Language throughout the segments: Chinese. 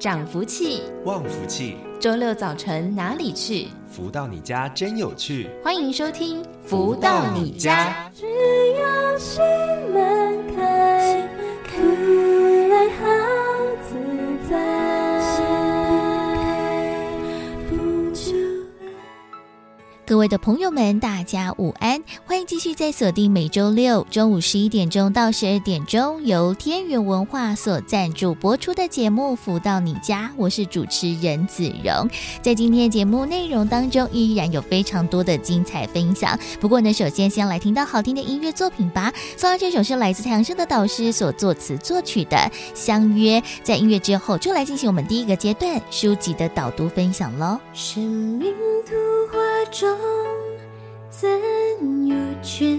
涨福气，旺福气。周六早晨哪里去？福到你家真有趣。欢迎收听《福到你家》。只要心门开，福来好自在。各位的朋友们，大家午安！继续在锁定每周六中午十一点钟到十二点钟，由天元文化所赞助播出的节目《福到你家》，我是主持人子荣。在今天的节目内容当中，依然有非常多的精彩分享。不过呢，首先先来听到好听的音乐作品吧。送上这首是来自太阳升的导师所作词作曲的《相约》。在音乐之后，就来进行我们第一个阶段书籍的导读分享喽。生命图画中。怎有缺？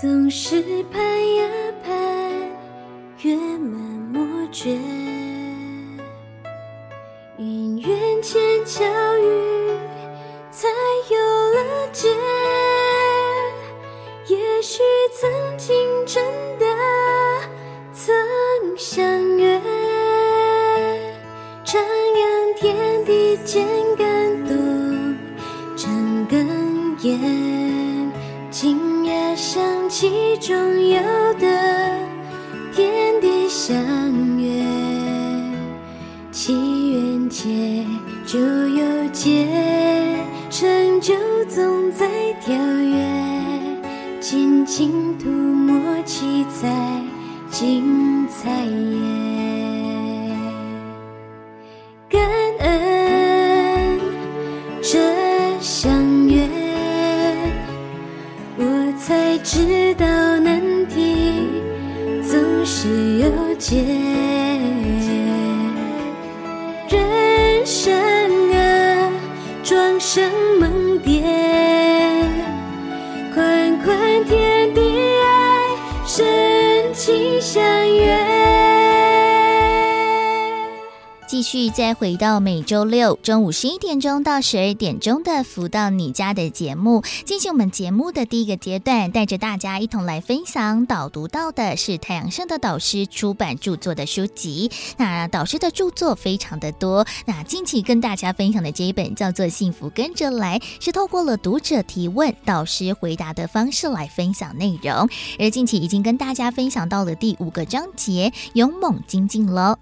总是盼呀盼，月满莫缺。因缘前巧遇，才有了结。也许曾经真的曾相约，徜徉天地间。感动今夜想起中有的天地相约，祈愿结就有结，成就总在跳跃，静静涂抹七彩精彩夜，感恩这相约，我才。知道难题总是有解，继续再回到每周六中午十一点钟到十二点钟的“福到你家”的节目，进行我们节目的第一个阶段，带着大家一同来分享导读到的是太阳盛的导师出版著作的书籍。那导师的著作非常的多，那近期跟大家分享的这一本叫做《幸福跟着来》，是透过了读者提问、导师回答的方式来分享内容。而近期已经跟大家分享到了第五个章节“勇猛精进”喽。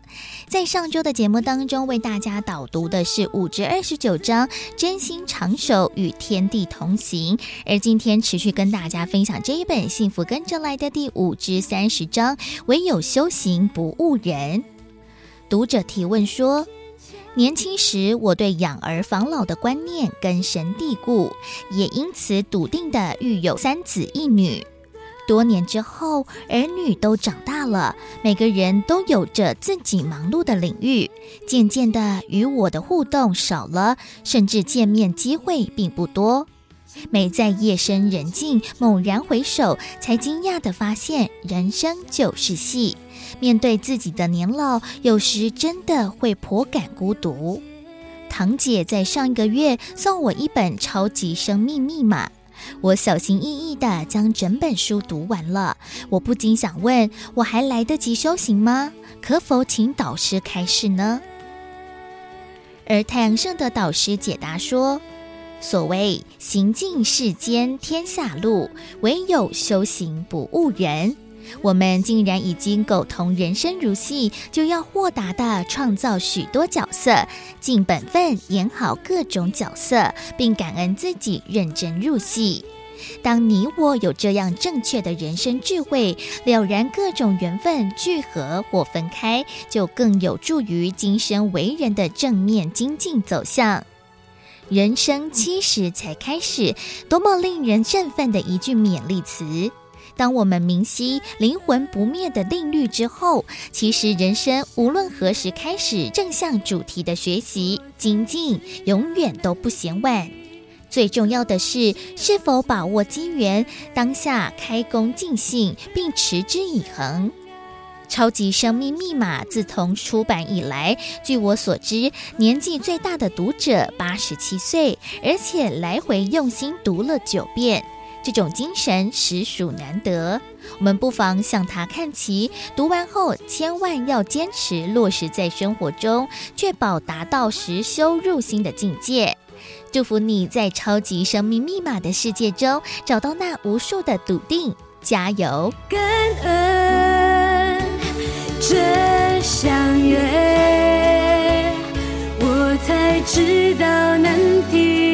在上周的节目当中为大家导读的是五至二十九章，真心长守与天地同行。而今天持续跟大家分享这一本《幸福跟着来的》第五至三十章，唯有修行不误人。读者提问说：年轻时我对养儿防老的观念根深蒂固，也因此笃定的育有三子一女。多年之后，儿女都长大了，每个人都有着自己忙碌的领域，渐渐的与我的互动少了，甚至见面机会并不多。每在夜深人静，猛然回首，才惊讶的发现，人生就是戏。面对自己的年老，有时真的会颇感孤独。堂姐在上一个月送我一本《超级生命密码》。我小心翼翼地将整本书读完了，我不禁想问：我还来得及修行吗？可否请导师开示呢？而太阳圣的导师解答说：所谓行尽世间天下路，唯有修行不误人。我们竟然已经苟同人生如戏，就要豁达地创造许多角色，尽本分演好各种角色，并感恩自己认真入戏。当你我有这样正确的人生智慧，了然各种缘分聚合或分开，就更有助于今生为人的正面精进走向。人生七十才开始，多么令人振奋的一句勉励词。当我们明晰灵魂不灭的定律之后，其实人生无论何时开始正向主题的学习精进，永远都不嫌晚。最重要的是，是否把握机缘，当下开工尽兴，并持之以恒。超级生命密码自从出版以来，据我所知，年纪最大的读者八十七岁，而且来回用心读了九遍。这种精神实属难得。我们不妨向他看齐，读完后千万要坚持落实在生活中，确保达到实修入心的境界。祝福你在超级生命密码的世界中找到那无数的笃定，加油！感恩这相约，我才知道难题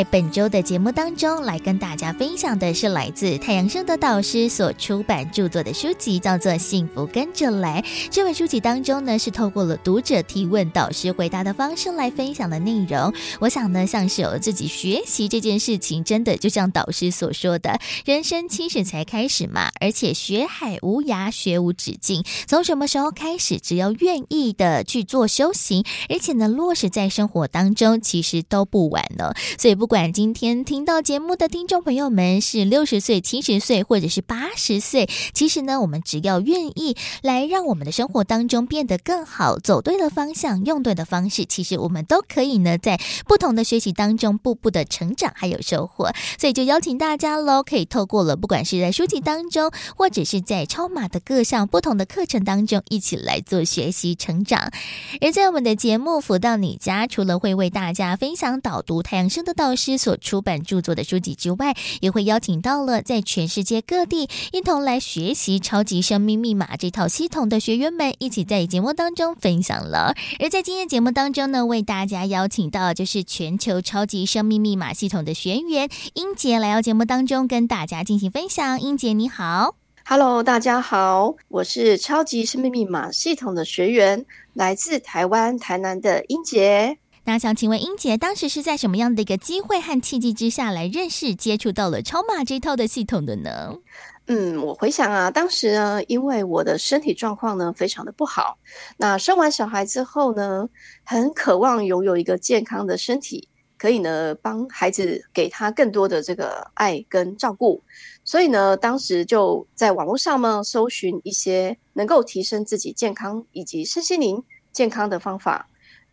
在本周的节目当中，来跟大家分享的是来自太阳盛德导师所出版著作的书籍，叫做《幸福跟着来》。这本书籍当中呢，是透过了读者提问、导师回答的方式来分享的内容。我想呢，像是有自己学习这件事情，真的就像导师所说的，人生七十才开始嘛，而且学海无涯，学无止境。从什么时候开始，只要愿意的去做修行，而且呢，落实在生活当中，其实都不晚了。所以不。不管今天听到节目的听众朋友们是六十岁、七十岁，或者是八十岁，其实呢，我们只要愿意来让我们的生活当中变得更好，走对了方向，用对的方式，其实我们都可以呢，在不同的学习当中，步步的成长还有收获。所以就邀请大家喽，可以透过了，不管是在书籍当中，或者是在超马的各项不同的课程当中，一起来做学习成长。而在我们的节目《福到你家》，除了会为大家分享导读太阳升》的道老师所出版著作的书籍之外，也会邀请到了在全世界各地一同来学习超级生命密码这套系统的学员们，一起在节目当中分享了。而在今天节目当中呢，为大家邀请到就是全球超级生命密码系统的学员英杰来到节目当中跟大家进行分享。英杰你好，Hello，大家好，我是超级生命密码系统的学员，来自台湾台南的英杰。那想请问英杰，当时是在什么样的一个机会和契机之下来认识、接触到了超马这套的系统的呢？嗯，我回想啊，当时呢，因为我的身体状况呢非常的不好，那生完小孩之后呢，很渴望拥有一个健康的身体，可以呢帮孩子给他更多的这个爱跟照顾，所以呢，当时就在网络上呢搜寻一些能够提升自己健康以及身心灵健康的方法。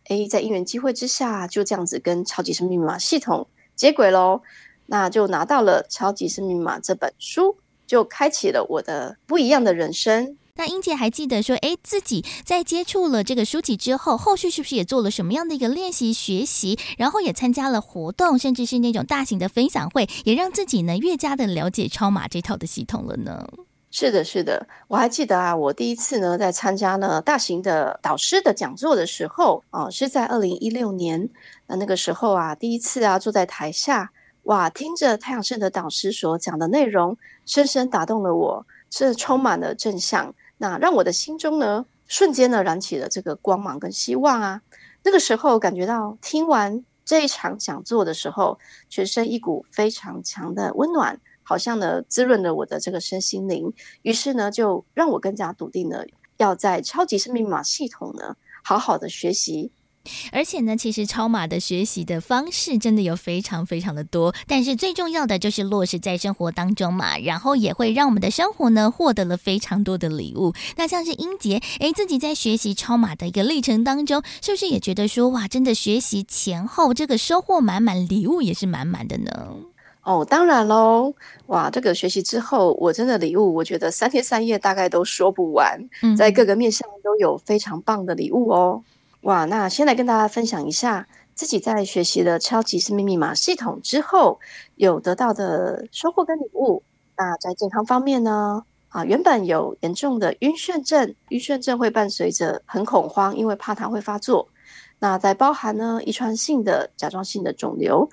诶，在因缘机会之下，就这样子跟超级生命密码系统接轨喽，那就拿到了《超级生命密码》这本书，就开启了我的不一样的人生。那英姐还记得说，诶，自己在接触了这个书籍之后，后续是不是也做了什么样的一个练习学习，然后也参加了活动，甚至是那种大型的分享会，也让自己呢越加的了解超码这套的系统了呢？是的，是的，我还记得啊，我第一次呢在参加呢大型的导师的讲座的时候啊，是在二零一六年。那那个时候啊，第一次啊坐在台下，哇，听着太阳盛德导师所讲的内容，深深打动了我，这充满了正向，那让我的心中呢瞬间呢燃起了这个光芒跟希望啊。那个时候感觉到听完这一场讲座的时候，全身一股非常强的温暖。好像呢，滋润了我的这个身心灵，于是呢，就让我更加笃定了，要在超级生命密码系统呢，好好的学习。而且呢，其实超码的学习的方式真的有非常非常的多，但是最重要的就是落实在生活当中嘛，然后也会让我们的生活呢，获得了非常多的礼物。那像是英杰，诶，自己在学习超码的一个历程当中，是不是也觉得说，哇，真的学习前后这个收获满满，礼物也是满满的呢？哦，当然喽！哇，这个学习之后，我真的礼物，我觉得三天三夜大概都说不完，在各个面向都有非常棒的礼物哦。哇，那先来跟大家分享一下自己在学习了超级生命密码系统之后有得到的收获跟礼物。那在健康方面呢，啊，原本有严重的晕眩症，晕眩症会伴随着很恐慌，因为怕它会发作。那在包含呢，遗传性的甲状腺的肿瘤。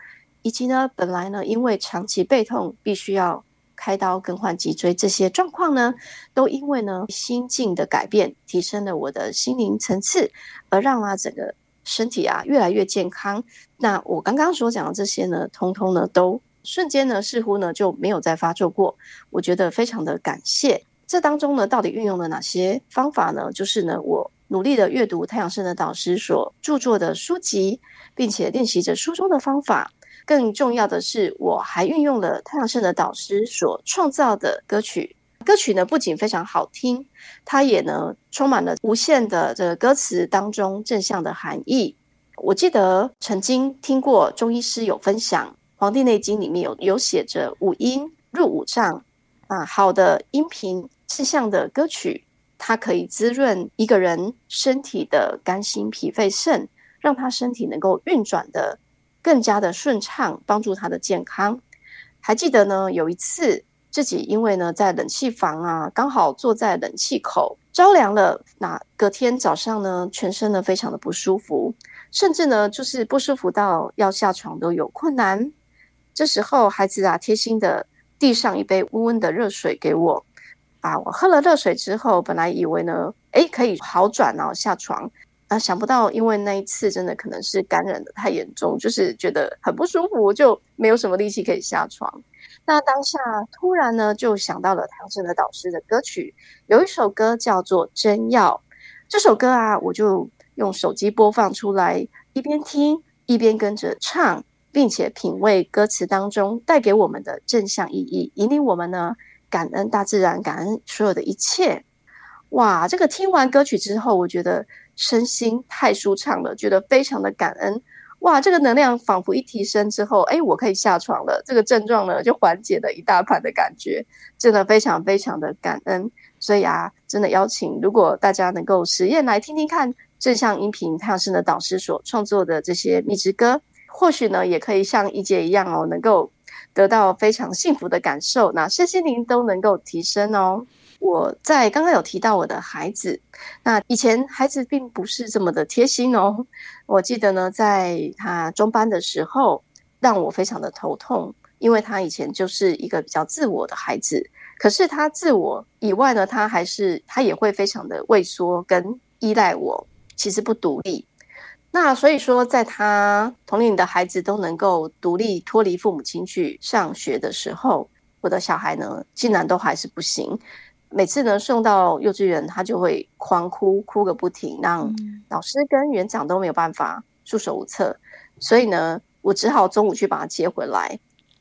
以及呢，本来呢，因为长期背痛，必须要开刀更换脊椎，这些状况呢，都因为呢心境的改变，提升了我的心灵层次，而让啊整个身体啊越来越健康。那我刚刚所讲的这些呢，通通呢都瞬间呢似乎呢就没有再发作过。我觉得非常的感谢。这当中呢，到底运用了哪些方法呢？就是呢，我努力的阅读太阳盛德导师所著作的书籍，并且练习着书中的方法。更重要的是，我还运用了太阳盛的导师所创造的歌曲。歌曲呢，不仅非常好听，它也呢充满了无限的这个歌词当中正向的含义。我记得曾经听过中医师有分享，《黄帝内经》里面有有写着五音入五脏啊，好的音频。正向的歌曲，它可以滋润一个人身体的肝、心、脾、肺、肾，让他身体能够运转的更加的顺畅，帮助他的健康。还记得呢，有一次自己因为呢在冷气房啊，刚好坐在冷气口着凉了，那隔天早上呢，全身呢非常的不舒服，甚至呢就是不舒服到要下床都有困难。这时候孩子啊贴心的递上一杯温温的热水给我。啊！我喝了热水之后，本来以为呢，诶，可以好转然后下床，啊，想不到因为那一次真的可能是感染的太严重，就是觉得很不舒服，就没有什么力气可以下床。那当下突然呢，就想到了太阳盛德导师的歌曲，有一首歌叫做《真药》。这首歌啊，我就用手机播放出来，一边听一边跟着唱，并且品味歌词当中带给我们的正向意义，引领我们呢。感恩大自然，感恩所有的一切。哇，这个听完歌曲之后，我觉得身心太舒畅了，觉得非常的感恩。哇，这个能量仿佛一提升之后，哎，我可以下床了，这个症状呢就缓解了一大半的感觉，真的非常非常的感恩。所以啊，真的邀请，如果大家能够实验来听听看正向音频太阳盛德导师所创作的这些密支歌，或许呢也可以像一姐一样哦，能够。得到非常幸福的感受，那身心灵都能够提升哦。我在刚刚有提到我的孩子，那以前孩子并不是这么的贴心哦。我记得呢，在他中班的时候，让我非常的头痛，因为他以前就是一个比较自我的孩子。可是他自我以外呢，他还是他也会非常的畏缩跟依赖我，其实不独立。那所以说，在他同龄的孩子都能够独立脱离父母亲去上学的时候，我的小孩呢，竟然都还是不行。每次呢送到幼稚园，他就会狂哭，哭个不停，让老师跟园长都没有办法束手无策。所以呢，我只好中午去把他接回来。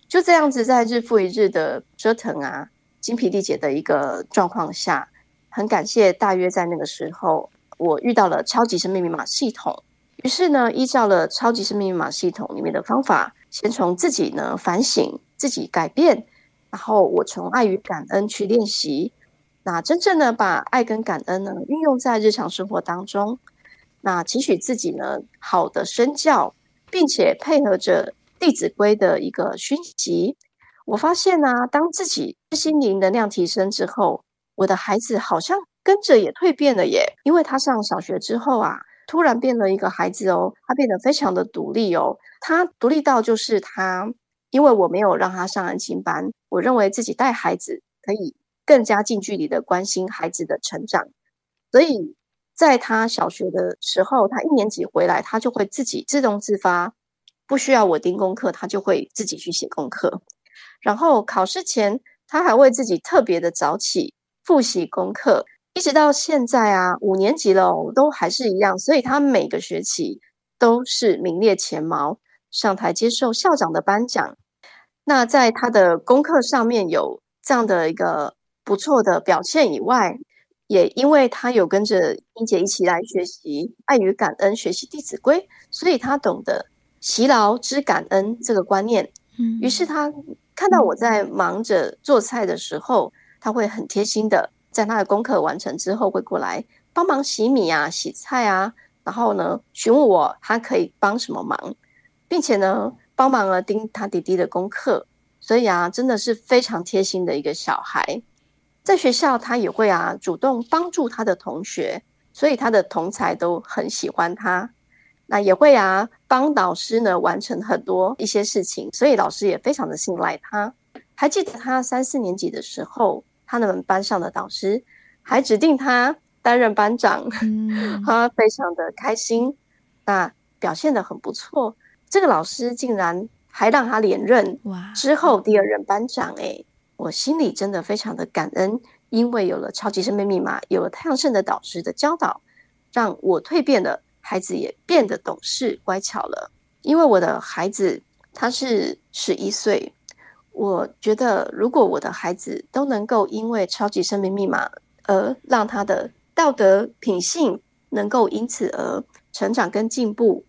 就这样子，在日复一日的折腾啊，精疲力竭的一个状况下，很感谢大约在那个时候，我遇到了超级生命密码系统。于是呢，依照了超级生命密码系统里面的方法，先从自己呢反省、自己改变，然后我从爱与感恩去练习，那真正的把爱跟感恩呢运用在日常生活当中，那期许自己呢好的身教，并且配合着《弟子规》的一个熏习，我发现呢、当自己心灵能量提升之后，我的孩子好像跟着也蜕变了耶，因为他上小学之后啊。突然变了一个孩子哦，他变得非常的独立哦。他独立到就是他，因为我没有让他上安亲班，我认为自己带孩子可以更加近距离的关心孩子的成长。所以在他小学的时候，他一年级回来，他就会自己自动自发，不需要我盯功课，他就会自己去写功课。然后考试前，他还会自己特别的早起复习功课。一直到现在啊，五年级了，都还是一样，所以他每个学期都是名列前茅，上台接受校长的颁奖。那在他的功课上面有这样的一个不错的表现以外，也因为他有跟着英姐一起来学习爱与感恩，学习《弟子规》，所以他懂得习劳知感恩这个观念。嗯，于是他看到我在忙着做菜的时候，他会很贴心的。在他的功课完成之后，会过来帮忙洗米啊、洗菜啊，然后呢，询问我他可以帮什么忙，并且呢，帮忙了盯他弟弟的功课。所以啊，真的是非常贴心的一个小孩。在学校，他也会啊主动帮助他的同学，所以他的同才都很喜欢他。那也会啊帮导师呢完成很多一些事情，所以老师也非常的信赖他。还记得他三四年级的时候。他们班上的导师还指定他担任班长，嗯、他非常的开心。那表现得很不错，这个老师竟然还让他连任哇之后第二任班长，诶，我心里真的非常的感恩，因为有了超级生命密码，有了太阳圣的导师的教导，让我蜕变了，孩子也变得懂事乖巧了。因为我的孩子他是十一岁，我觉得如果我的孩子都能够因为超级生命密码而让他的道德品性能够因此而成长跟进步，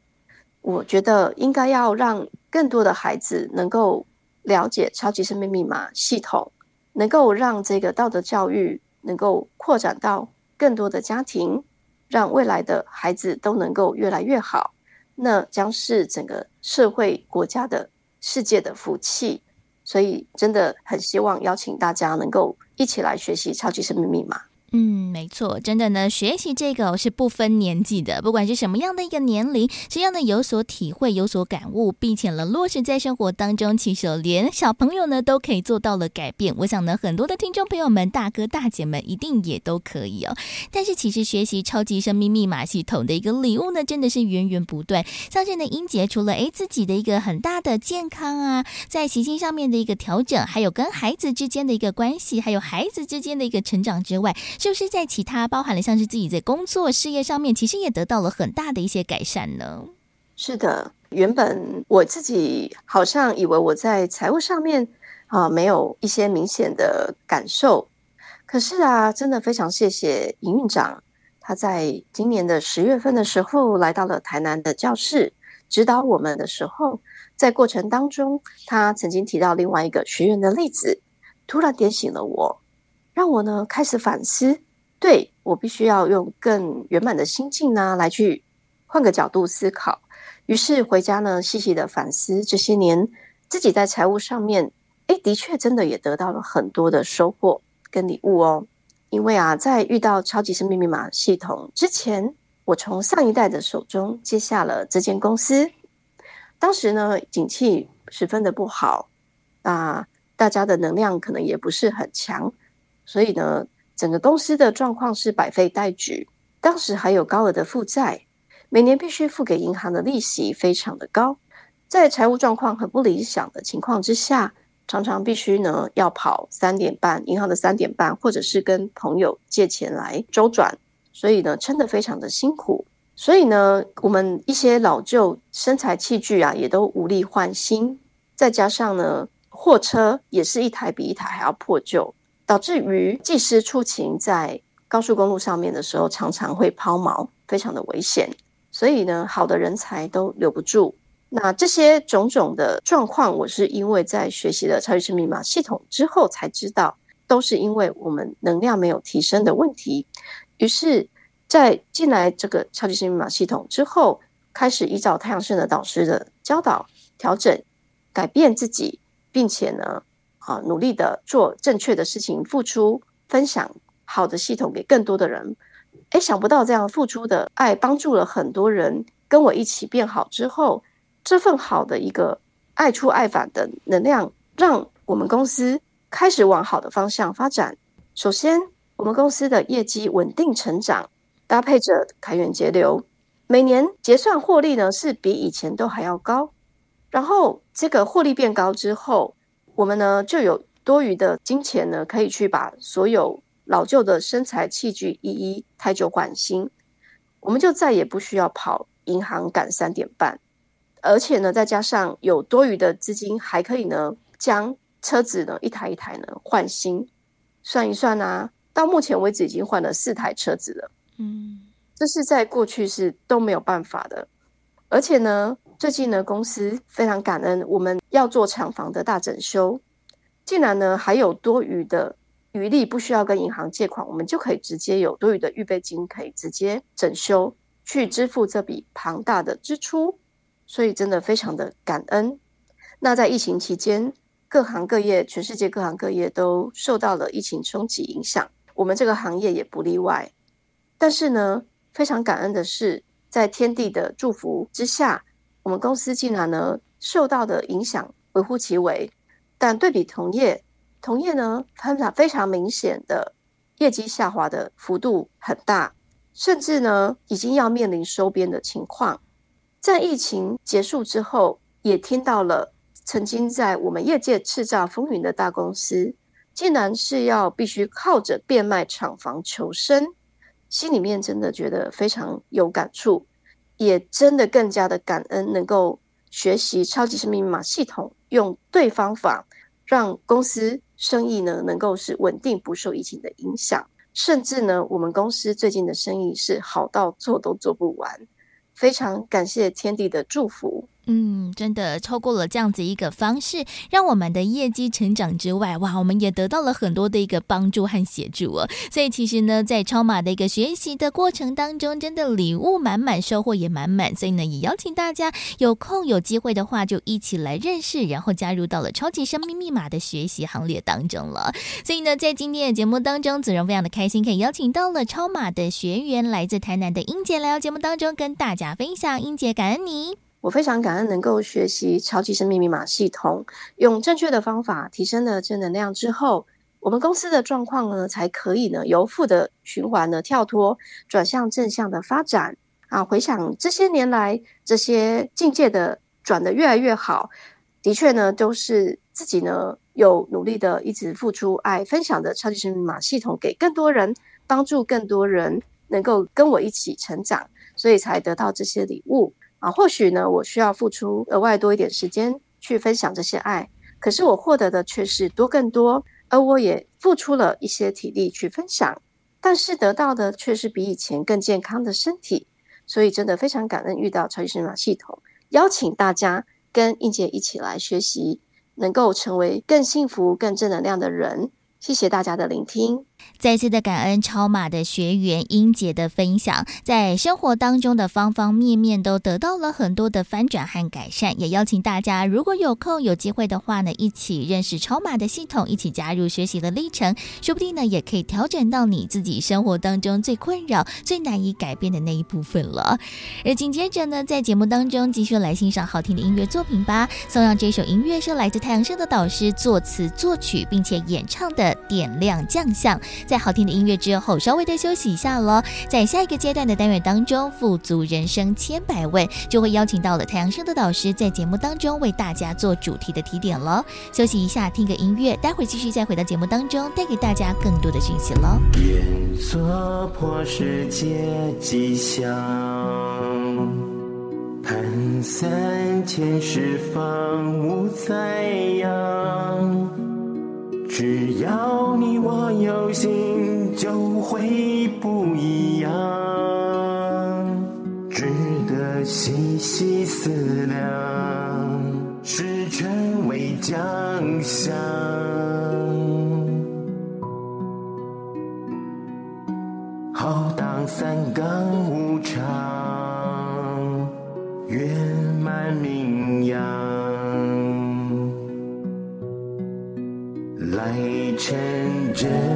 我觉得应该要让更多的孩子能够了解超级生命密码系统，能够让这个道德教育能够扩展到更多的家庭，让未来的孩子都能够越来越好。那将是整个社会、国家的、世界的福气，所以真的很希望邀请大家能够一起来学习超级生命密码。嗯，没错，真的呢，学习这个是不分年纪的，不管是什么样的一个年龄，只要呢有所体会、有所感悟，并且呢落实在生活当中，其实连小朋友呢都可以做到了改变。我想呢，很多的听众朋友们、大哥大姐们一定也都可以哦。但是其实学习超级生命密码系统的一个礼物呢，真的是源源不断。像是呢，英杰除了诶自己的一个很大的健康啊，在习性上面的一个调整，还有跟孩子之间的一个关系，还有孩子之间的一个成长之外，就是在其他包含了像是自己在工作事业上面，其实也得到了很大的一些改善呢。是的，原本我自己好像以为我在财务上面啊没有一些明显的感受，可是啊，真的非常谢谢营运长，他在今年的十月份的时候来到了台南的教室指导我们的时候，在过程当中，他曾经提到另外一个学员的例子，突然点醒了我。让我呢开始反思，对，我必须要用更圆满的心境呢来去换个角度思考。于是回家呢细细的反思这些年自己在财务上面，诶，的确真的也得到了很多的收获跟礼物哦。因为啊，在遇到超级生命密码系统之前，我从上一代的手中接下了这间公司。当时呢，景气十分的不好，啊，大家的能量可能也不是很强。所以呢，整个公司的状况是百废待举。当时还有高额的负债，每年必须付给银行的利息非常的高。在财务状况很不理想的情况之下，常常必须呢要跑三点半银行的三点半，或者是跟朋友借钱来周转。所以呢，撑得非常的辛苦。所以呢，我们一些老旧生财器具啊，也都无力换新。再加上呢，货车也是一台比一台还要破旧。导致于技师出勤在高速公路上面的时候，常常会抛锚，非常的危险。所以呢，好的人才都留不住。那这些种种的状况，我是因为在学习了超级生密码系统之后才知道，都是因为我们能量没有提升的问题。于是，在进来这个超级生密码系统之后，开始依照太阳盛德导师的教导调整、改变自己，并且呢。啊，努力的做正确的事情，付出分享好的系统给更多的人。诶，想不到这样付出的爱帮助了很多人，跟我一起变好之后，这份好的一个爱出爱返的能量，让我们公司开始往好的方向发展。首先，我们公司的业绩稳定成长，搭配着开源节流，每年结算获利呢是比以前都还要高。然后这个获利变高之后，我们呢就有多余的金钱呢，可以去把所有老旧的生财器具一一汰旧换新，我们就再也不需要跑银行赶三点半，而且呢，再加上有多余的资金，还可以呢将车子呢一台一台呢换新，算一算啊，到目前为止已经换了四台车子了，嗯，这是在过去是都没有办法的，而且呢。最近呢，公司非常感恩，我们要做厂房的大整修，竟然呢还有多余的余力，不需要跟银行借款，我们就可以直接有多余的预备金，可以直接整修去支付这笔庞大的支出，所以真的非常的感恩。那在疫情期间，各行各业，全世界各行各业都受到了疫情冲击影响，我们这个行业也不例外。但是呢，非常感恩的是，在天地的祝福之下。我们公司竟然呢受到的影响微乎其微，但对比同业，同业呢非常非常明显的业绩下滑的幅度很大，甚至呢已经要面临收编的情况。在疫情结束之后，也听到了曾经在我们业界叱咤风云的大公司，竟然是要必须靠着变卖厂房求生，心里面真的觉得非常有感触，也真的更加的感恩，能够学习超级生命密码系统，用对方法，让公司生意呢能够是稳定，不受疫情的影响，甚至呢，我们公司最近的生意是好到做都做不完，非常感谢天地的祝福。嗯，真的透过了这样子一个方式，让我们的业绩成长之外，哇，我们也得到了很多的一个帮助和协助哦。所以其实呢，在超马的一个学习的过程当中，真的礼物满满，收获也满满。所以呢，也邀请大家有空有机会的话，就一起来认识，然后加入到了超级生命密码的学习行列当中了。所以呢，在今天的节目当中，子荣非常的开心，可以邀请到了超马的学员，来自台南的英姐来到节目当中跟大家分享。英姐，感恩你。我非常感恩能够学习超级生命密码系统，用正确的方法提升了正能量之后，我们公司的状况呢，才可以呢由负的循环呢跳脱，转向正向的发展啊！回想这些年来这些境界的转得越来越好，的确呢都是自己呢有努力的一直付出爱分享的超级生命密码系统给更多人，帮助更多人能够跟我一起成长，所以才得到这些礼物。啊，或许呢，我需要付出额外多一点时间去分享这些爱，可是我获得的却是多更多，而我也付出了一些体力去分享，但是得到的却是比以前更健康的身体，所以真的非常感恩遇到超级生命密码系统，邀请大家跟英姐一起来学习，能够成为更幸福、更正能量的人。谢谢大家的聆听。再次的感恩超马的学员英杰的分享，在生活当中的方方面面都得到了很多的翻转和改善。也邀请大家，如果有空有机会的话呢，一起认识超马的系统，一起加入学习的历程，说不定呢，也可以调整到你自己生活当中最困扰、最难以改变的那一部分了。而紧接着呢，在节目当中继续来欣赏好听的音乐作品吧。送上这首音乐是来自太阳社的导师作词作曲并且演唱的《点亮将相》。在好听的音乐之后，稍微的休息一下喽。在下一个阶段的单元当中，富足人生千百问就会邀请到了太阳升的导师在节目当中为大家做主题的提点喽。休息一下，听个音乐，待会儿继续再回到节目当中，带给大家更多的讯息喽。愿做破世界吉祥，盼三千世方无灾殃。只要你我有心，就会不一样，值得细细思量，是成为将相。浩荡三纲无常，圆真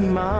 的奔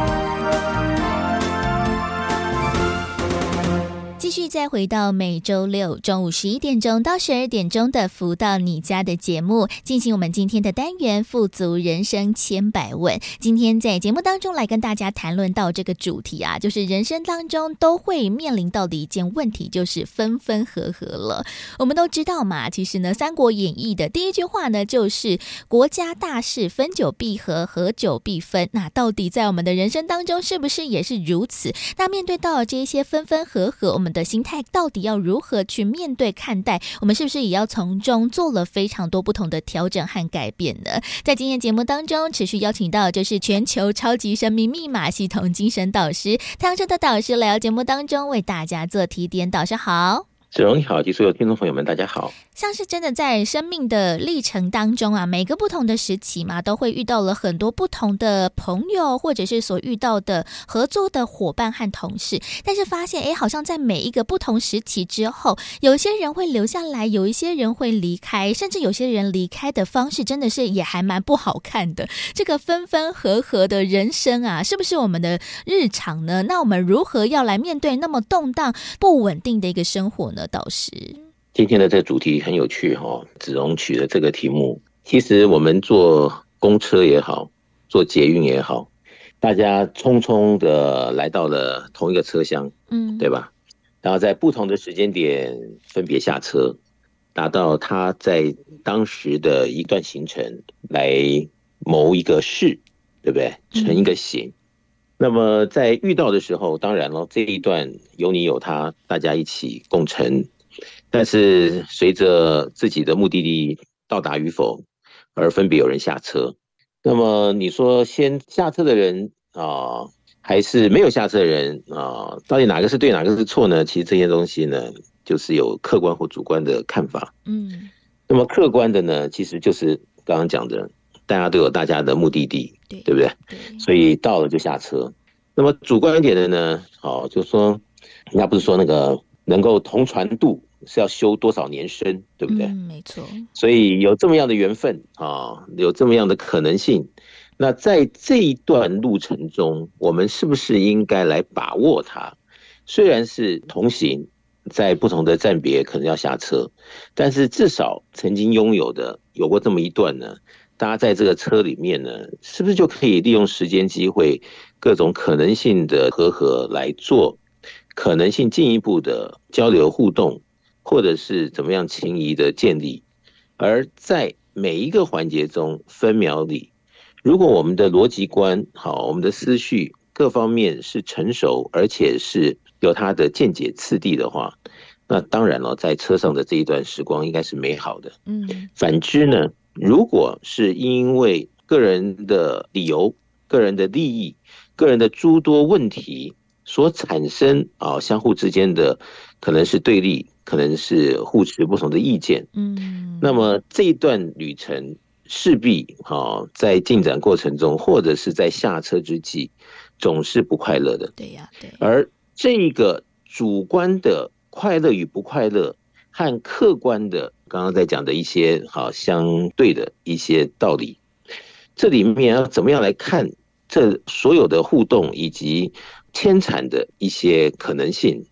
续再回到每周六中午十一点钟到十二点钟的“福到你家”的节目，进行我们今天的单元“富足人生千百问”。今天在节目当中来跟大家谈论到这个主题啊，就是人生当中都会面临到的一件问题，就是分分合合了。我们都知道嘛，其实呢，《三国演义》的第一句话呢，就是“国家大事，分久必合，合久必分”。那到底在我们的人生当中，是不是也是如此？那面对到这些分分合合，我们的心态到底要如何去面对看待？我们是不是也要从中做了非常多不同的调整和改变呢？在今天节目当中，持续邀请到就是全球超级生命密码系统精神导师太阳盛德导师来到节目当中为大家做提点。导师好，子荣你好，及所有听众朋友们，大家好。像是真的在生命的历程当中啊，每个不同的时期嘛，都会遇到了很多不同的朋友，或者是所遇到的合作的伙伴和同事。但是发现，哎，好像在每一个不同时期之后，有些人会留下来，有一些人会离开，甚至有些人离开的方式真的是也还蛮不好看的。这个分分合合的人生啊，是不是我们的日常呢？那我们如何要来面对那么动荡不稳定的一个生活呢？导师？今天的这个主题很有趣哈，子荣取的这个题目，其实我们坐公车也好，坐捷运也好，大家匆匆的来到了同一个车厢，嗯，对吧？然后在不同的时间点分别下车，达到他在当时的一段行程来谋一个事，对不对？成一个形。那么在遇到的时候，当然了，这一段有你有他，大家一起共乘。但是随着自己的目的地到达与否，而分别有人下车。那么你说先下车的人啊，还是没有下车的人啊？到底哪个是对，哪个是错呢？其实这些东西呢，就是有客观或主观的看法。嗯。那么客观的呢，其实就是刚刚讲的，大家都有大家的目的地，对，对不对？对。所以到了就下车。那么主观一点的呢，哦，就是说，人家不是说那个能够同船渡。是要修多少年身，对不对？嗯，没错。所以有这么样的缘分啊，有这么样的可能性。那在这一段路程中，我们是不是应该来把握它？虽然是同行，在不同的站别可能要下车，但是至少曾经拥有的有过这么一段呢，大家在这个车里面呢，是不是就可以利用时间、机会、各种可能性的和合来做可能性进一步的交流互动？或者是怎么样情谊的建立，而在每一个环节中分秒里，如果我们的逻辑观好，我们的思绪各方面是成熟，而且是有它的见解次第的话，那当然了，在车上的这一段时光应该是美好的。嗯，反之呢，如果是因为个人的理由、个人的利益、个人的诸多问题所产生啊，相互之间的可能是对立。可能是互持不同的意见，嗯，那么这一段旅程势必哈在进展过程中，或者是在下车之际，总是不快乐的。对呀，对。而这个主观的快乐与不快乐，和客观的刚刚在讲的一些好相对的一些道理，这里面要怎么样来看这所有的互动以及牵缠的一些可能性？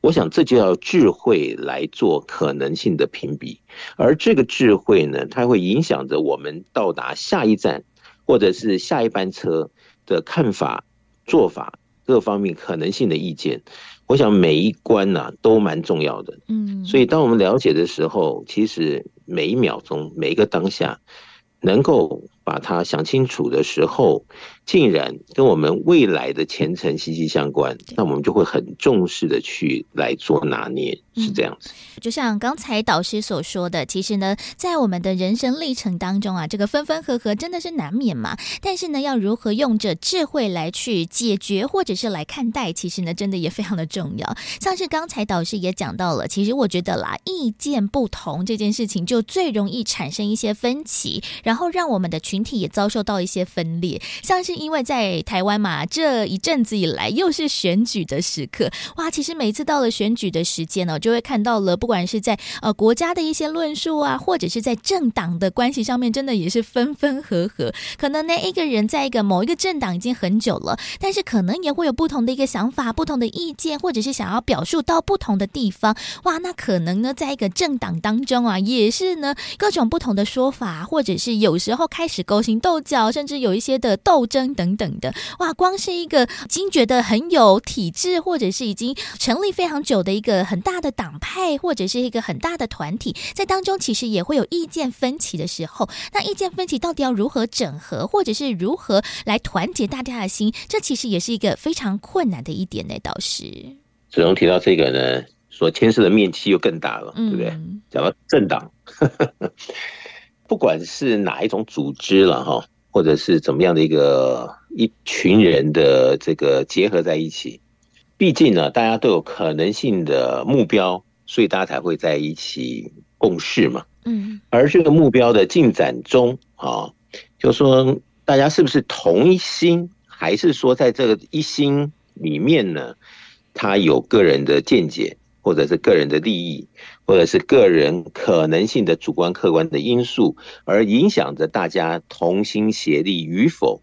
我想这就要智慧来做可能性的评比，而这个智慧呢，它会影响着我们到达下一站，或者是下一班车的看法、做法各方面可能性的意见。我想每一关呢都蛮重要的，嗯，所以当我们了解的时候，其实每一秒钟、每一个当下，能够把它想清楚的时候。竟然跟我们未来的前程息息相关，那我们就会很重视的去来做拿捏，是这样子。嗯，就像刚才导师所说的，其实呢，在我们的人生历程当中啊，这个分分合合真的是难免嘛。但是呢，要如何用着智慧来去解决，或者是来看待，其实呢，真的也非常的重要。像是刚才导师也讲到了，其实我觉得啦，意见不同这件事情就最容易产生一些分歧，然后让我们的群群体也遭受到一些分裂，像是因为在台湾嘛，这一阵子以来又是选举的时刻，哇，其实每次到了选举的时间呢，就会看到了，不管是在呃国家的一些论述啊，或者是在政党的关系上面，真的也是分分合合。可能呢，一个人在一个某一个政党已经很久了，但是可能也会有不同的一个想法、不同的意见，或者是想要表述到不同的地方，哇，那可能呢，在一个政党当中啊，也是呢各种不同的说法，或者是有时候开始勾心斗角，甚至有一些的斗争等等的，哇，光是一个已经觉得很有体制，或者是已经成立非常久的一个很大的党派，或者是一个很大的团体，在当中其实也会有意见分歧的时候，那意见分歧到底要如何整合，或者是如何来团结大家的心，这其实也是一个非常困难的一点呢，倒是。子龙提到这个呢，所牵涉的面积又更大了，对不对？讲到政党，不管是哪一种组织了哈，或者是怎么样的一个一群人的这个结合在一起，毕竟呢，大家都有可能性的目标，所以大家才会在一起共事嘛。嗯，而这个目标的进展中啊，就说大家是不是同一心，还是说在这个一心里面呢？他有个人的见解，或者是个人的利益，或者是个人可能性的主观客观的因素，而影响着大家同心协力与否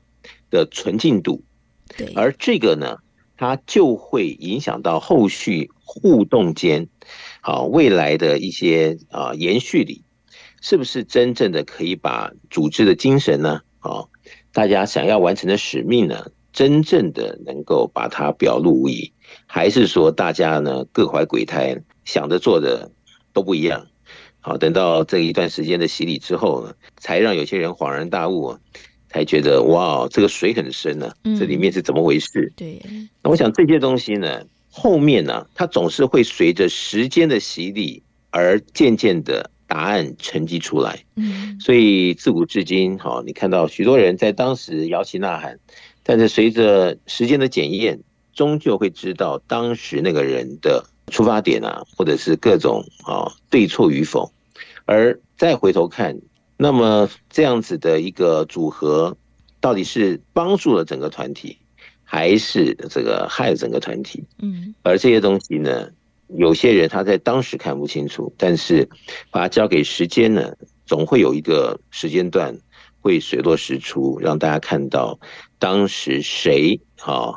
的纯净度。对，而这个呢，它就会影响到后续互动间，啊，未来的一些啊延续里，是不是真正的可以把组织的精神呢？啊，大家想要完成的使命呢，真正的能够把它表露无遗。还是说大家呢各怀鬼胎，想着做的都不一样。好，等到这一段时间的洗礼之后呢，才让有些人恍然大悟，才觉得哇，这个水很深呢，这里面是怎么回事？对。那我想这些东西呢，后面呢，它总是会随着时间的洗礼而渐渐的答案沉积出来。嗯。所以自古至今，好，你看到许多人在当时摇旗呐喊，但是随着时间的检验。终究会知道当时那个人的出发点啊，或者是各种啊对错与否，而再回头看，那么这样子的一个组合，到底是帮助了整个团体，还是这个害了整个团体？嗯，而这些东西呢，有些人他在当时看不清楚，但是把它交给时间呢，总会有一个时间段会水落石出，让大家看到当时谁啊。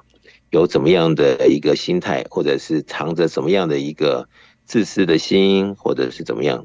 有怎么样的一个心态，或者是藏着什么样的一个自私的心，或者是怎么样？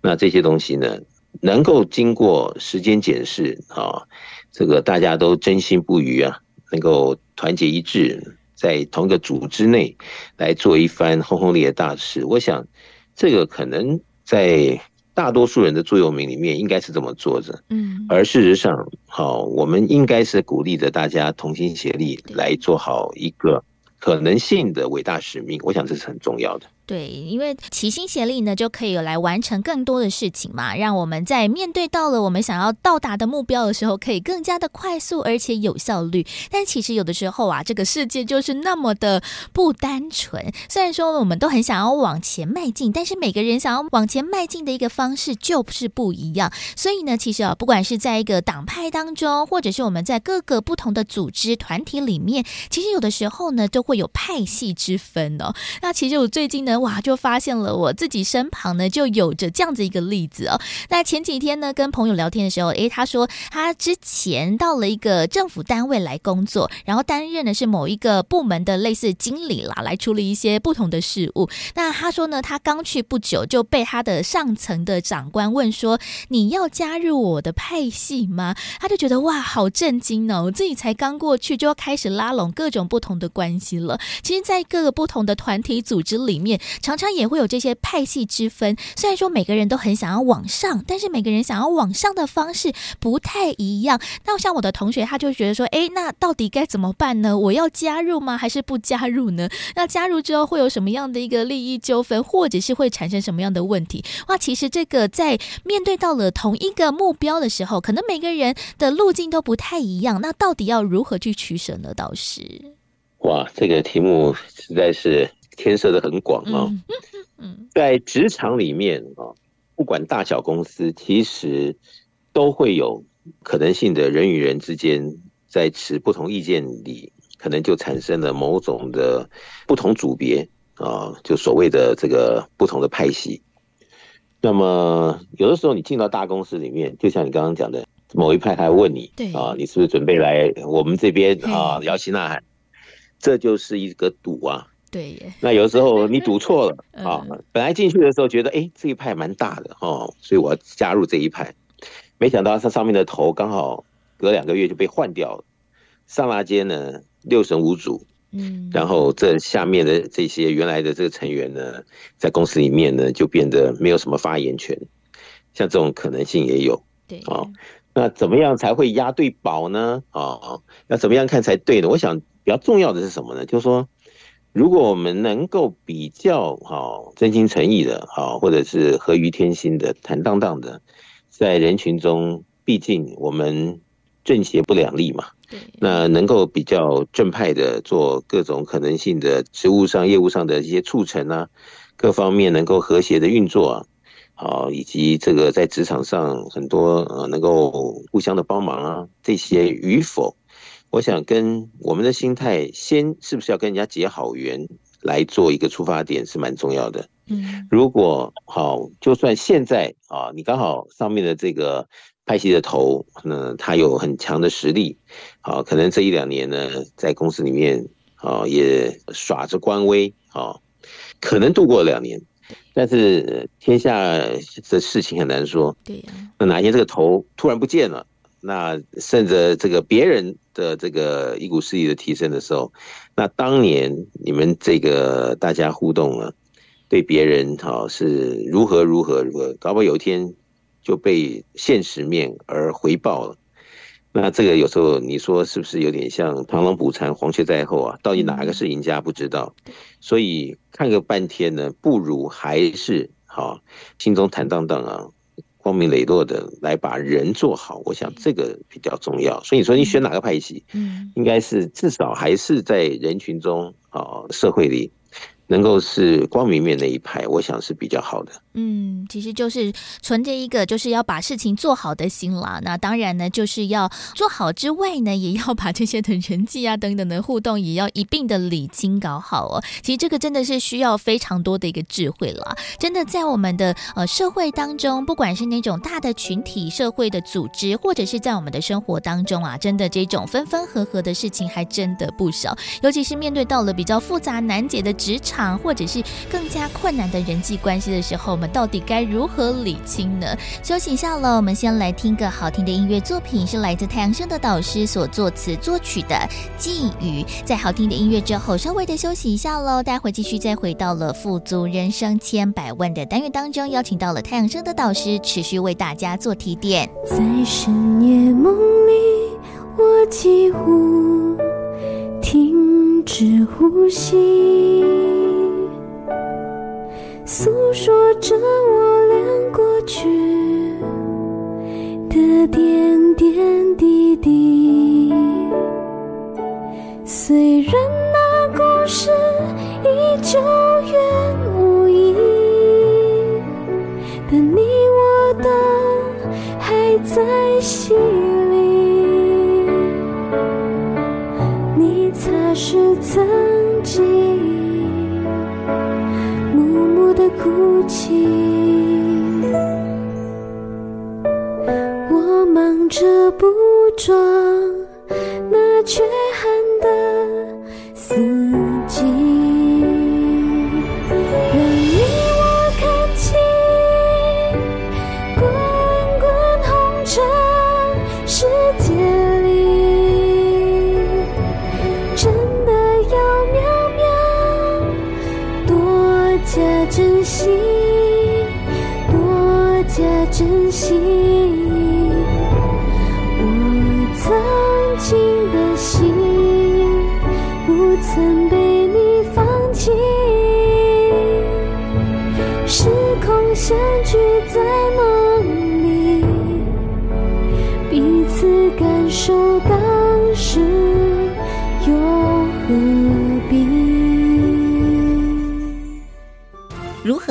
那这些东西呢，能够经过时间检视啊，这个大家都真心不渝啊，能够团结一致，在同一个组织内来做一番轰轰烈烈大事。我想，这个可能在。大多数人的座右铭里面应该是这么做的，嗯，而事实上，好，我们应该是鼓励着大家同心协力来做好一个可能性的伟大使命。我想这是很重要的。对，因为齐心协力呢，就可以来完成更多的事情嘛，让我们在面对到了我们想要到达的目标的时候，可以更加的快速而且有效率。但其实有的时候啊，这个世界就是那么的不单纯。虽然说我们都很想要往前迈进，但是每个人想要往前迈进的一个方式就是不一样。所以呢，其实啊，不管是在一个党派当中，或者是我们在各个不同的组织团体里面，其实有的时候呢，都会有派系之分哦。那其实我最近呢。哇！就发现了我自己身旁呢，就有着这样子一个例子哦。那前几天呢，跟朋友聊天的时候，诶，他说他之前到了一个政府单位来工作，然后担任的是某一个部门的类似经理啦，来处理一些不同的事务。那他说呢，他刚去不久，就被他的上层的长官问说：“你要加入我的派系吗？”他就觉得哇，好震惊哦！我自己才刚过去，就要开始拉拢各种不同的关系了。其实，在各个不同的团体组织里面。常常也会有这些派系之分，虽然说每个人都很想要往上，但是每个人想要往上的方式不太一样。那像我的同学，他就觉得说，诶，那到底该怎么办呢？我要加入吗？还是不加入呢？那加入之后会有什么样的一个利益纠纷，或者是会产生什么样的问题？哇，其实这个在面对到了同一个目标的时候，可能每个人的路径都不太一样。那到底要如何去取舍呢？倒是，哇，这个题目实在是。牵涉的很广啊，在职场里面啊，不管大小公司，其实都会有可能性的人与人之间在持不同意见里，可能就产生了某种的不同组别啊，就所谓的这个不同的派系。那么有的时候你进到大公司里面，就像你刚刚讲的，某一派还问你，对啊，你是不是准备来我们这边啊摇旗呐喊？这就是一个赌啊。对耶，那有时候你赌错了 啊，本来进去的时候觉得哎这一派蛮大的哦，所以我要加入这一派，没想到它上面的头刚好隔两个月就被换掉了，上那间呢六神无主，嗯，然后这下面的这些原来的这个成员呢，在公司里面呢就变得没有什么发言权，像这种可能性也有，对哦，那怎么样才会押对宝呢？哦，要怎么样看才对呢？我想比较重要的是什么呢？就是说。如果我们能够比较好、真心诚意的啊，或者是合于天心的、坦荡荡的，在人群中，毕竟我们正邪不两立嘛。那能够比较正派的做各种可能性的职务上、业务上的一些促成啊，各方面能够和谐的运作啊，好，以及这个在职场上很多呃能够互相的帮忙啊，这些与否。我想跟我们的心态，先是不是要跟人家结好缘来做一个出发点是蛮重要的。嗯，如果好，就算现在啊，你刚好上面的这个派系的头，那他有很强的实力，好，可能这一两年呢，在公司里面啊也耍着官威啊，可能度过两年，但是天下的事情很难说。对呀，那哪一天这个头突然不见了？那甚至这个别人的这个一股势力的提升的时候，那当年你们这个大家互动了，对别人哈是如何如何如何，搞不好有一天就被现实面而回报了。那这个有时候你说是不是有点像螳螂捕蝉，黄雀在后啊？到底哪个是赢家不知道，所以看个半天呢，不如还是好心中坦荡荡啊。光明磊落的来把人做好，我想这个比较重要。所以你说你选哪个派系，嗯，应该是至少还是在人群中啊，社会里。能够是光明面那一派，我想是比较好的。嗯，其实就是存着一个就是要把事情做好的心啦。那当然呢，就是要做好之外呢，也要把这些的人际啊等等的互动，也要一并的理清搞好哦。其实这个真的是需要非常多的一个智慧了。真的在我们的呃社会当中，不管是那种大的群体、社会的组织，或者是在我们的生活当中啊，真的这种分分合合的事情还真的不少。尤其是面对到了比较复杂难解的职场。或者是更加困难的人际关系的时候，我们到底该如何理清呢？休息一下了，我们先来听个好听的音乐作品，是来自太阳升的导师所作词作曲的《寄语》。在好听的音乐之后，稍微的休息一下喽，待会继续再回到了富足人生千百万的单元当中，邀请到了太阳升的导师，持续为大家做提点。在深夜梦里，我几乎停止呼吸。诉说着我俩过去的点点滴滴，虽然那故事已久远无依，但你我都还在心里。你擦拭曾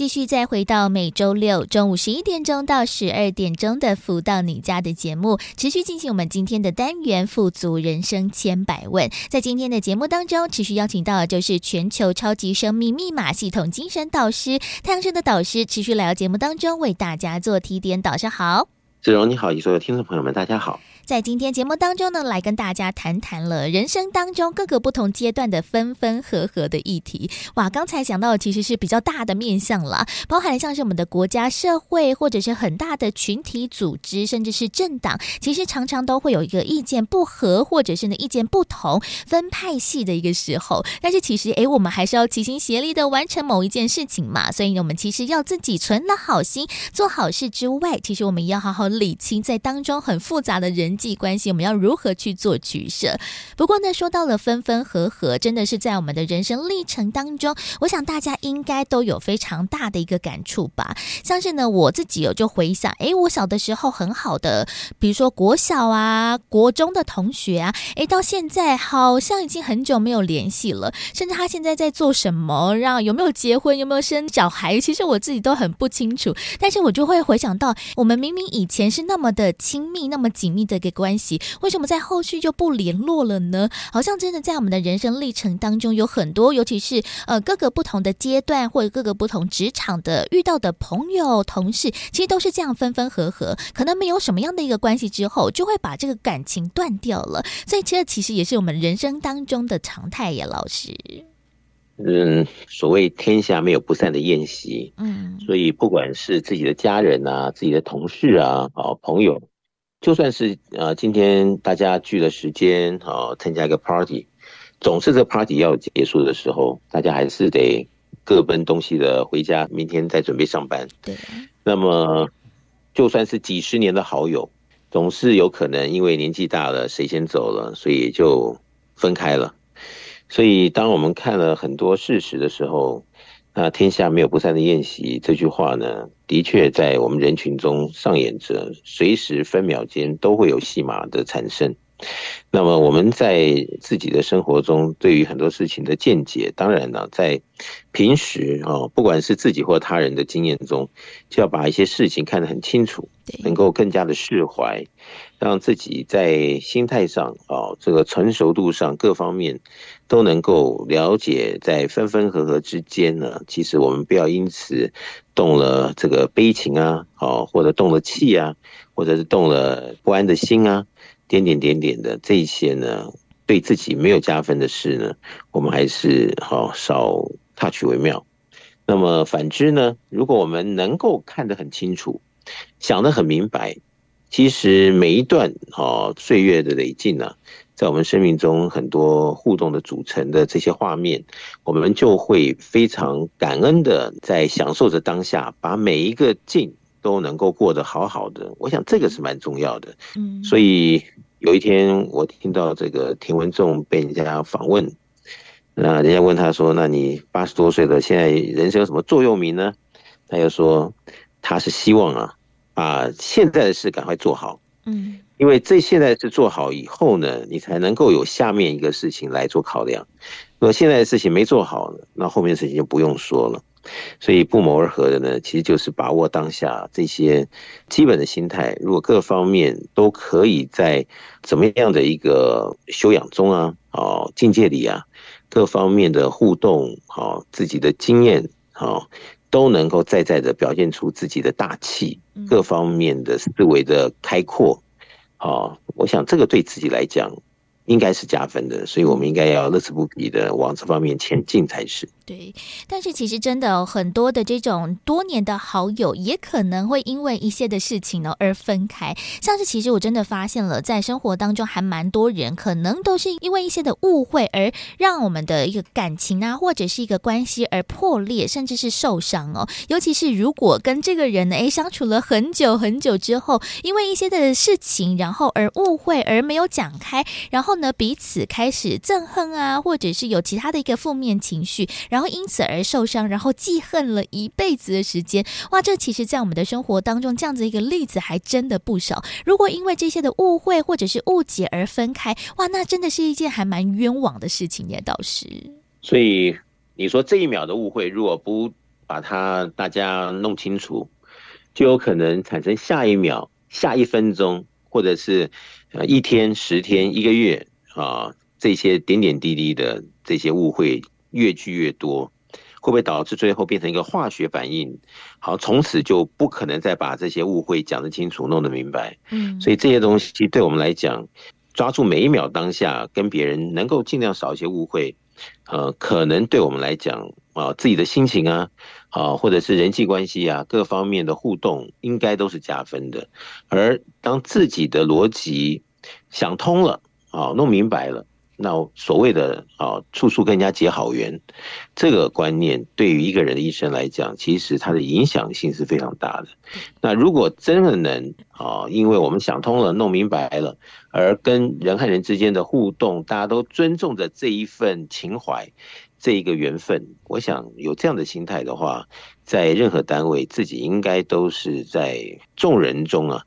继续再回到每周六中午十一点钟到十二点钟的“福到你家”的节目，持续进行我们今天的单元“富足人生千百问”。在今天的节目当中，持续邀请到的就是全球超级生命密码系统精神导师太阳神的导师，持续来到节目当中为大家做提点。导师好，子荣你好，以所有听众朋友们大家好。在今天节目当中呢，来跟大家谈谈了人生当中各个不同阶段的分分合合的议题。哇，刚才讲到其实是比较大的面向啦，包含像是我们的国家、社会，或者是很大的群体组织，甚至是政党，其实常常都会有一个意见不合，或者是呢意见不同、分派系的一个时候。但是其实，诶，我们还是要齐心协力的完成某一件事情嘛。所以呢，我们其实要自己存了好心，做好事之外，其实我们也要好好理清在当中很复杂的人。人际关系，我们要如何去做取舍？不过呢，说到了分分合合，真的是在我们的人生历程当中，我想大家应该都有非常大的一个感触吧。像是呢，我自己有就回想，诶，我小的时候很好的，比如说国小啊、国中的同学啊，诶，到现在好像已经很久没有联系了，甚至他现在在做什么，让有没有结婚、有没有生小孩，其实我自己都很不清楚。但是我就会回想到，我们明明以前是那么的亲密、那么紧密的个。关系为什么在后续就不联络了呢？好像真的在我们的人生历程当中有很多，尤其是呃各个不同的阶段或者各个不同职场的遇到的朋友、同事，其实都是这样分分合合，可能没有什么样的一个关系之后，就会把这个感情断掉了。所以这其实也是我们人生当中的常态呀，老师。嗯，所谓天下没有不散的宴席，嗯，所以不管是自己的家人啊、自己的同事啊、好朋友。就算是呃，今天大家聚的时间啊，参加一个 party，总是这 party 要结束的时候，大家还是得各奔东西的回家，明天再准备上班。对。那么，就算是几十年的好友，总是有可能因为年纪大了，谁先走了，所以就分开了。所以，当我们看了很多事实的时候，那天下没有不散的宴席这句话呢，的确在我们人群中上演着，随时分秒间都会有戏码的产生。那么我们在自己的生活中，对于很多事情的见解，当然呢，在平时啊，不管是自己或他人的经验中，就要把一些事情看得很清楚，能够更加的释怀，让自己在心态上啊，这个成熟度上各方面都能够了解，在分分合合之间呢，其实我们不要因此动了这个悲情啊，啊，或者动了气啊，或者是动了不安的心啊。点点点点的这些呢，对自己没有加分的事呢，我们还是好少 touch 为妙。那么反之呢，如果我们能够看得很清楚，想得很明白，其实每一段啊岁月的累进呢，在我们生命中很多互动的组成的这些画面，我们就会非常感恩的在享受着当下，把每一个境。都能够过得好好的，我想这个是蛮重要的。嗯，所以有一天我听到这个田文仲被人家访问，那人家问他说：“那你八十多岁了，现在人生有什么座右铭呢？”他又说：“他是希望啊，把现在的事赶快做好。嗯，因为这现在是做好以后呢，你才能够有下面一个事情来做考量。如果现在的事情没做好，那后面的事情就不用说了。”所以不谋而合的呢，其实就是把握当下这些基本的心态。如果各方面都可以在怎么样的一个修养中啊，哦，境界里啊，各方面的互动，好，自己的经验，好，都能够在在的表现出自己的大气，各方面的思维的开阔，啊，我想这个对自己来讲应该是加分的，所以我们应该要乐此不疲的往这方面前进才是。对，但是其实真的很多的这种多年的好友，也可能会因为一些的事情呢而分开。像是其实我真的发现了，在生活当中还蛮多人，可能都是因为一些的误会而让我们的一个感情啊，或者是一个关系而破裂，甚至是受伤哦。尤其是如果跟这个人呢，诶，相处了很久很久之后，因为一些的事情，然后而误会而没有讲开，然后呢，彼此开始憎恨啊，或者是有其他的一个负面情绪，然后因此而受伤，然后记恨了一辈子的时间。哇，这其实，在我们的生活当中，这样子一个例子还真的不少。如果因为这些的误会或者是误解而分开，哇，那真的是一件还蛮冤枉的事情耶，倒是。所以你说这一秒的误会，如果不把它大家弄清楚，就有可能产生下一秒、下一分钟，或者是呃一天、十天、一个月啊，这些点点滴滴的这些误会越聚越多，会不会导致最后变成一个化学反应？好，从此就不可能再把这些误会讲得清楚、弄得明白。嗯，所以这些东西对我们来讲，抓住每一秒当下，跟别人能够尽量少一些误会，呃，可能对我们来讲啊，自己的心情啊。啊，或者是人际关系啊，各方面的互动应该都是加分的。而当自己的逻辑想通了，啊，弄明白了。那所谓的啊，处处跟人家结好缘，这个观念对于一个人的一生来讲，其实它的影响性是非常大的。那如果真的能啊，因为我们想通了、弄明白了，而跟人和人之间的互动，大家都尊重着这一份情怀、这一个缘分，我想有这样的心态的话，在任何单位，自己应该都是在众人中啊，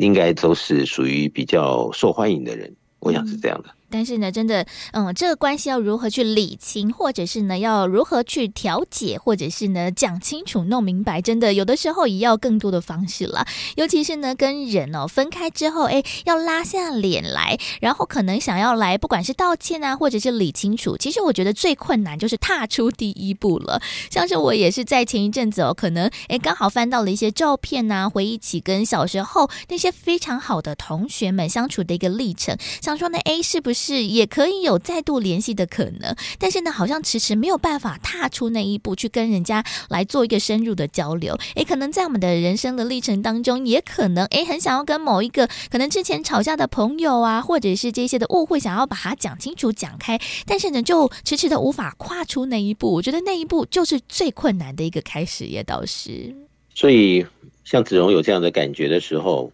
应该都是属于比较受欢迎的人。我想是这样的。但是呢，真的，嗯，这个关系要如何去理清，或者是呢，要如何去调解，或者是呢，讲清楚、弄明白，真的有的时候也要更多的方式了。尤其是呢，跟人哦分开之后，哎，要拉下脸来，然后可能想要来，不管是道歉啊，或者是理清楚，其实我觉得最困难就是踏出第一步了。像是我也是在前一阵子哦，可能哎刚好翻到了一些照片啊，回忆起跟小时候那些非常好的同学们相处的一个历程，想说呢，哎，是不是？是也可以有再度联系的可能，但是呢，好像迟迟没有办法踏出那一步，去跟人家来做一个深入的交流。诶，可能在我们的人生的历程当中，也可能诶，很想要跟某一个可能之前吵架的朋友啊，或者是这些的误会，想要把它讲清楚、讲开，但是呢，就迟迟的无法跨出那一步。我觉得那一步就是最困难的一个开始，也倒是。所以，像子荣有这样的感觉的时候，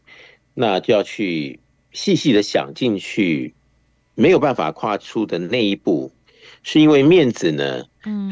那就要去细细的想进去。没有办法跨出的那一步，是因为面子呢，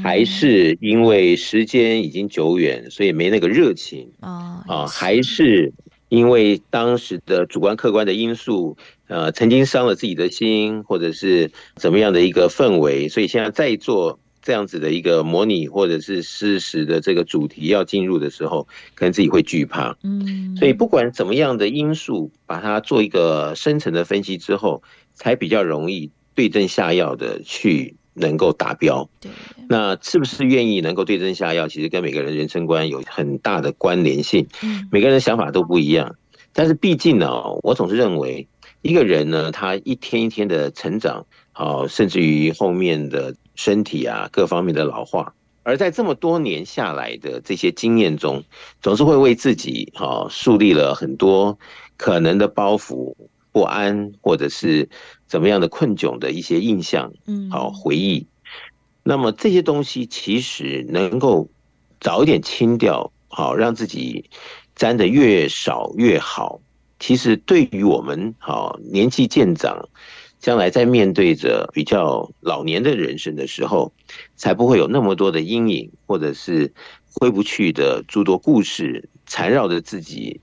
还是因为时间已经久远，所以没那个热情啊？啊，还是因为当时的主观客观的因素，呃，曾经伤了自己的心，或者是怎么样的一个氛围，所以现在再做这样子的一个模拟或者是事实的这个主题要进入的时候，可能自己会惧怕。嗯，所以不管怎么样的因素，把它做一个深层的分析之后。才比较容易对症下药的去能够达标。对，那是不是愿意能够对症下药？其实跟每个人人生观有很大的关联性。嗯，每个人的想法都不一样。但是毕竟呢，我总是认为一个人呢，他一天一天的成长，好，甚至于后面的身体啊各方面的老化，而在这么多年下来的这些经验中，总是会为自己好树立了很多可能的包袱。不安，或者是怎么样的困窘的一些印象，嗯，好回忆。那么这些东西其实能够早一点清掉，好让自己沾的越少越好。其实对于我们好年纪渐长，将来在面对着比较老年的人生的时候，才不会有那么多的阴影，或者是挥不去的诸多故事缠绕着自己。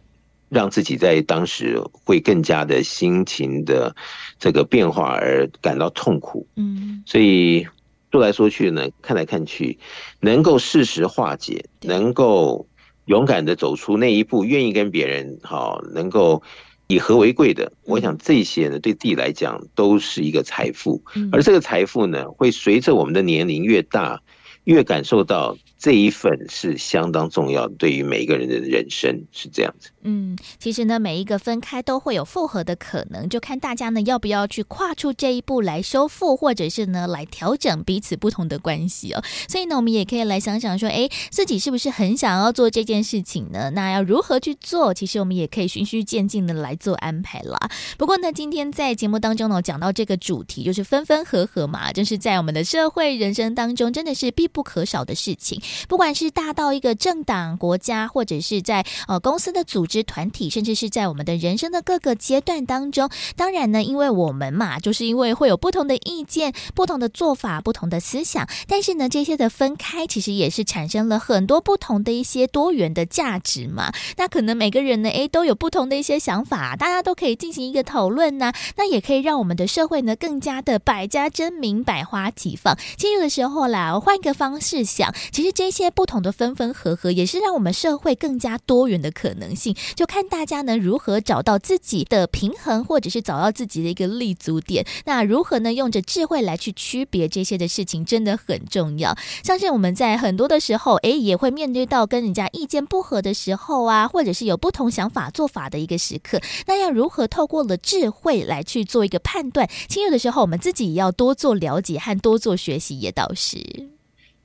让自己在当时会更加的心情的这个变化而感到痛苦，嗯，所以说来说去呢，看来看去，能够适时化解，能够勇敢的走出那一步，愿意跟别人好，能够以和为贵的，我想这些呢，对自己来讲都是一个财富，而这个财富呢，会随着我们的年龄越大，越感受到。这一份是相当重要，对于每一个人的人生是这样子。嗯，其实呢，每一个分开都会有复合的可能，就看大家呢要不要去跨出这一步来修复，或者是呢来调整彼此不同的关系哦。所以呢，我们也可以来想想说，哎，自己是不是很想要做这件事情呢？那要如何去做？其实我们也可以循序渐进的来做安排啦。不过呢，今天在节目当中呢，讲到这个主题，就是分分合合嘛，就是在我们的社会人生当中，真的是必不可少的事情。不管是大到一个政党、国家，或者是在呃公司的组织团体，甚至是在我们的人生的各个阶段当中。当然呢，因为我们嘛，就是因为会有不同的意见、不同的做法、不同的思想，但是呢，这些的分开，其实也是产生了很多不同的一些多元的价值嘛。那可能每个人呢，诶，都有不同的一些想法，大家都可以进行一个讨论呐。那也可以让我们的社会呢，更加的百家争鸣、百花齐放。其实有的时候啦，我换一个方式想，其实这些不同的分分合合，也是让我们社会更加多元的可能性。就看大家呢，如何找到自己的平衡，或者是找到自己的一个立足点。那如何呢，用着智慧来去区别这些的事情，真的很重要。相信我们在很多的时候，诶，也会面对到跟人家意见不合的时候啊，或者是有不同想法做法的一个时刻。那要如何透过了智慧来去做一个判断？其实有的时候，我们自己也要多做了解和多做学习，也倒是。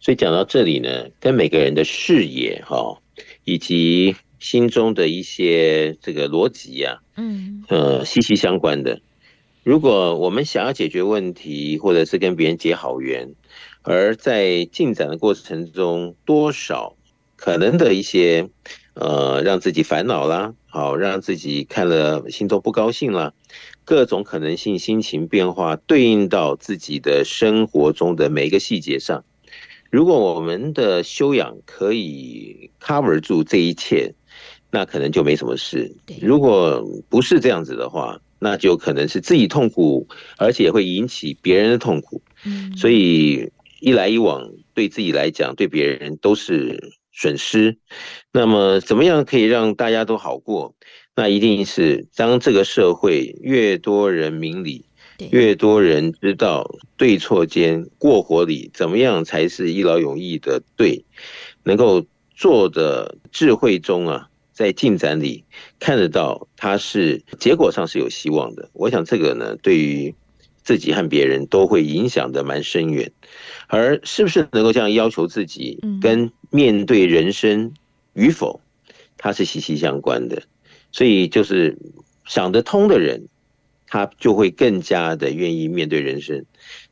所以讲到这里呢，跟每个人的视野哈，以及心中的一些这个逻辑呀，嗯，呃，息息相关的。如果我们想要解决问题，或者是跟别人结好缘，而在进展的过程中，多少可能的一些呃，让自己烦恼啦，好，让自己看了心头不高兴啦，各种可能性、心情变化，对应到自己的生活中的每一个细节上。如果我们的修养可以 cover 住这一切，那可能就没什么事。如果不是这样子的话，那就可能是自己痛苦，而且会引起别人的痛苦。嗯，所以一来一往，对自己来讲，对别人都是损失。那么，怎么样可以让大家都好过？那一定是当这个社会越多人明理，越多人知道对错间过活里，怎么样才是一劳永逸的对，能够做的智慧中啊。在进展里看得到，它是结果上是有希望的。我想这个呢，对于自己和别人都会影响的蛮深远。而是不是能够这样要求自己，跟面对人生与否，它是息息相关的。所以就是想得通的人，他就会更加的愿意面对人生。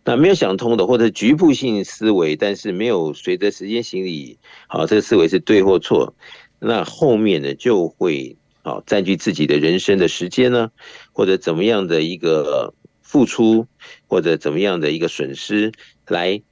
那没有想通的，或者局部性思维，但是没有随着时间行礼，好，这个思维是对或错。那后面呢，就会好占据自己的人生的时间呢，或者怎么样的一个付出，或者怎么样的一个损失，来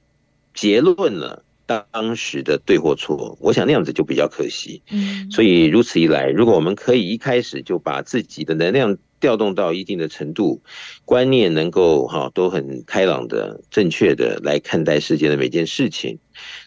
结论了当时的对或错。我想那样子就比较可惜。嗯，所以如此一来，如果我们可以一开始就把自己的能量调动到一定的程度，观念能够哈都很开朗的、正确的来看待世界的每件事情。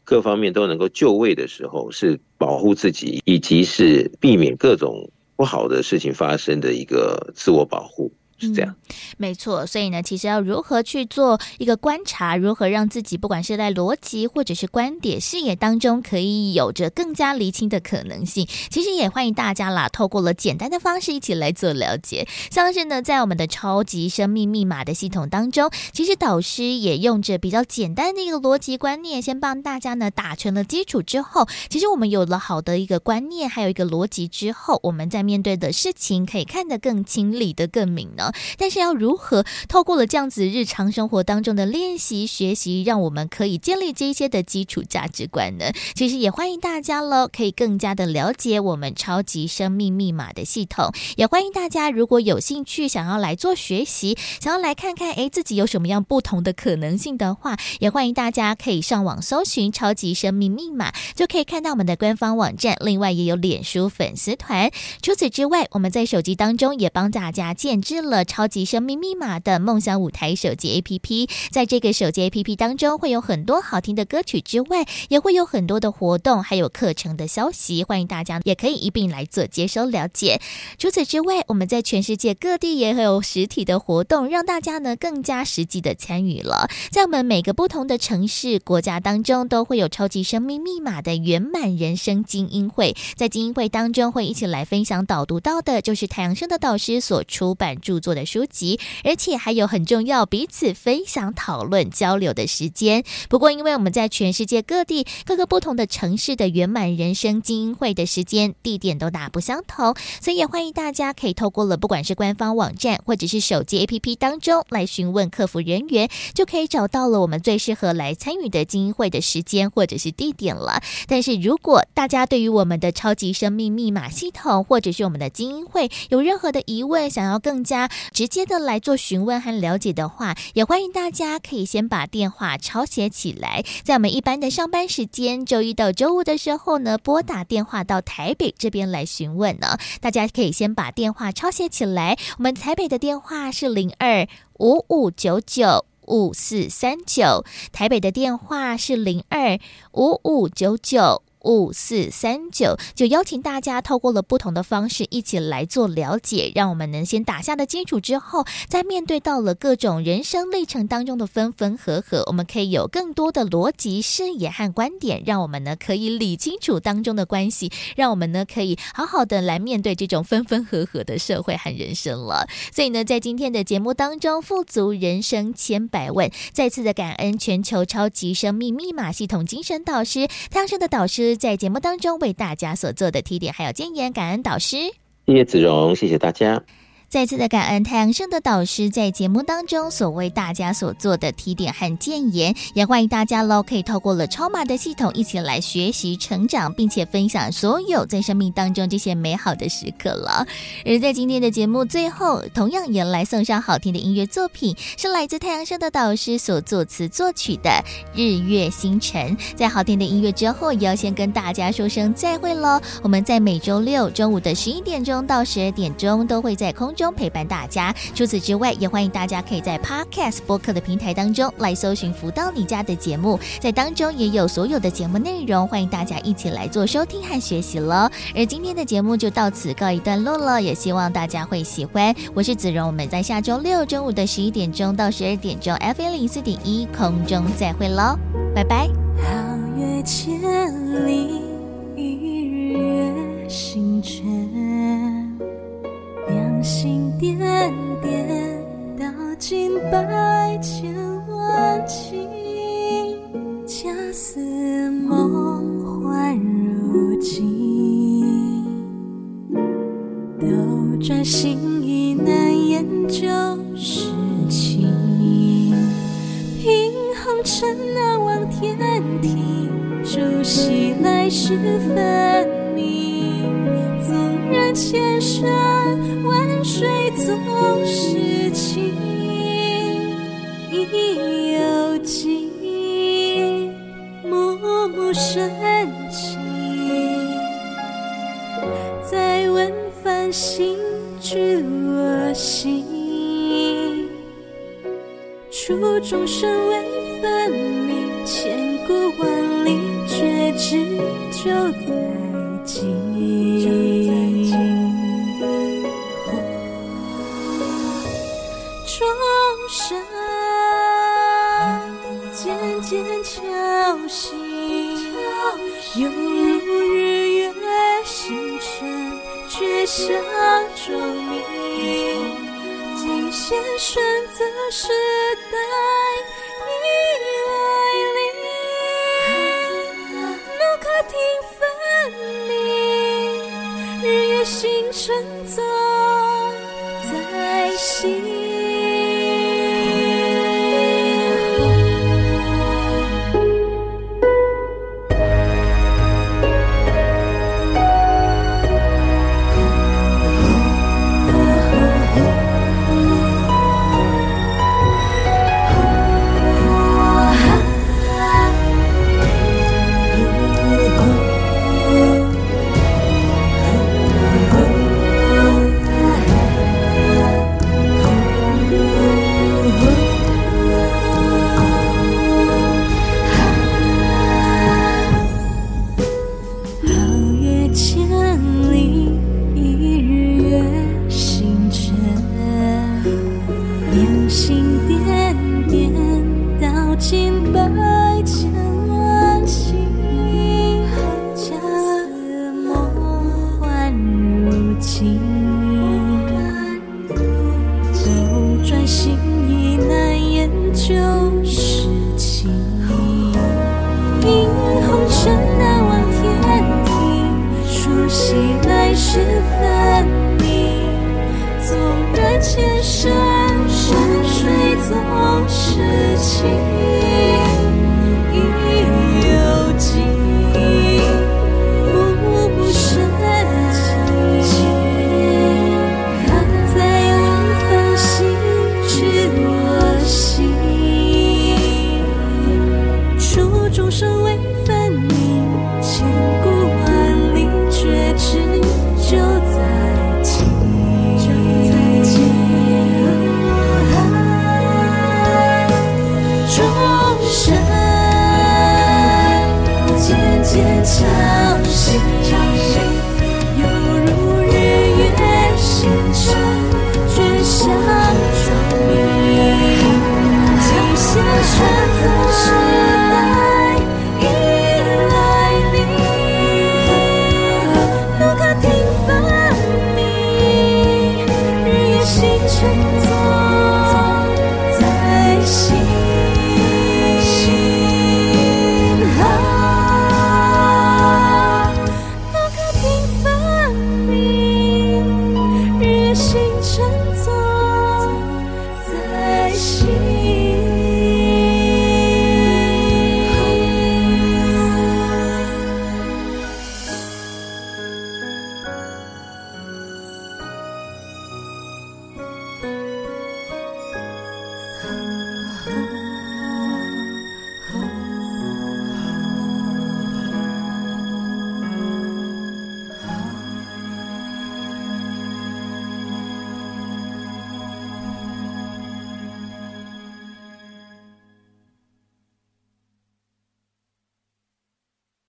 各方面都能够就位的时候，是保护自己，以及是避免各种不好的事情发生的一个自我保护。是这样，没错。所以呢，其实要如何去做一个观察，如何让自己不管是在逻辑或者是观点视野当中，可以有着更加厘清的可能性。其实也欢迎大家啦，透过了简单的方式一起来做了解。像是呢，在我们的超级生命密码的系统当中，其实导师也用着比较简单的一个逻辑观念，先帮大家呢打成了基础之后，其实我们有了好的一个观念，还有一个逻辑之后，我们在面对的事情可以看得更清、理得更明呢。但是要如何透过了这样子日常生活当中的练习学习，让我们可以建立这些的基础价值观呢？其实也欢迎大家喽，可以更加的了解我们超级生命密码的系统。也欢迎大家如果有兴趣想要来做学习，想要来看看诶自己有什么样不同的可能性的话，也欢迎大家可以上网搜寻超级生命密码，就可以看到我们的官方网站。另外也有脸书粉丝团。除此之外，我们在手机当中也帮大家建置了。了超级生命密码的梦想舞台手机 APP，在这个手机 APP 当中，会有很多好听的歌曲之外，也会有很多的活动，还有课程的消息，欢迎大家也可以一并来做接收了解。除此之外，我们在全世界各地也会有实体的活动，让大家呢更加实际的参与了。在我们每个不同的城市、国家当中，都会有超级生命密码的圆满人生精英会，在精英会当中会一起来分享导读到的，就是太阳盛德导师所出版著作的书籍，而且还有很重要彼此分享、讨论、交流的时间。不过，因为我们在全世界各地各个不同的城市的圆满人生精英会的时间、地点都大不相同，所以也欢迎大家可以透过了不管是官方网站或者是手机 APP 当中来询问客服人员，就可以找到了我们最适合来参与的精英会的时间或者是地点了。但是如果大家对于我们的超级生命密码系统或者是我们的精英会有任何的疑问，想要更加直接的来做询问和了解的话，也欢迎大家可以先把电话抄写起来，在我们一般的上班时间，周一到周五的时候呢，拨打电话到台北这边来询问呢。大家可以先把电话抄写起来，我们台北的电话是零二五五九九五四三九，台北的电话是零二五五九九。五四三九，就邀请大家透过了不同的方式一起来做了解，让我们能先打下的基础之后，在面对到了各种人生历程当中的分分合合，我们可以有更多的逻辑视野和观点，让我们呢可以理清楚当中的关系，让我们呢可以好好的来面对这种分分合合的社会和人生了。所以呢，在今天的节目当中，富足人生千百问，再次的感恩全球超级生命密码系统精神导师太阳盛德导师。在节目当中为大家所做的提点还有建言，感恩导师。谢谢子荣，谢谢大家。再次的感恩太阳盛的导师在节目当中所为大家所做的提点和建言，也欢迎大家喽可以透过了超码的系统一起来学习成长，并且分享所有在生命当中这些美好的时刻了。而在今天的节目最后，同样也来送上好听的音乐作品，是来自太阳盛的导师所作词作曲的《日月星辰》。在好听的音乐之后，也要先跟大家说声再会喽。我们在每周六中午的十一点钟到十二点钟都会在空中。中陪伴大家。除此之外，也欢迎大家可以在 Podcast 播客的平台当中来搜寻“福到你家”的节目，在当中也有所有的节目内容，欢迎大家一起来做收听和学习了。而今天的节目就到此告一段落了，也希望大家会喜欢。我是子荣，我们在下周六中午的十一点钟到十二点钟，FM 零四点一空中再会喽，拜拜。皓月千里，日月星辰。两心点点，道尽百千万情。恰似梦幻如镜，斗转星移难言旧时情。凭红尘难忘天庭，朝夕来世分明。千山万。水总是情，意犹记，暮暮深情。再问繁星，知我心。初众生未分明，千古万里，却知就在今。犹如日月星辰，却笑钟鸣。尽现选择时代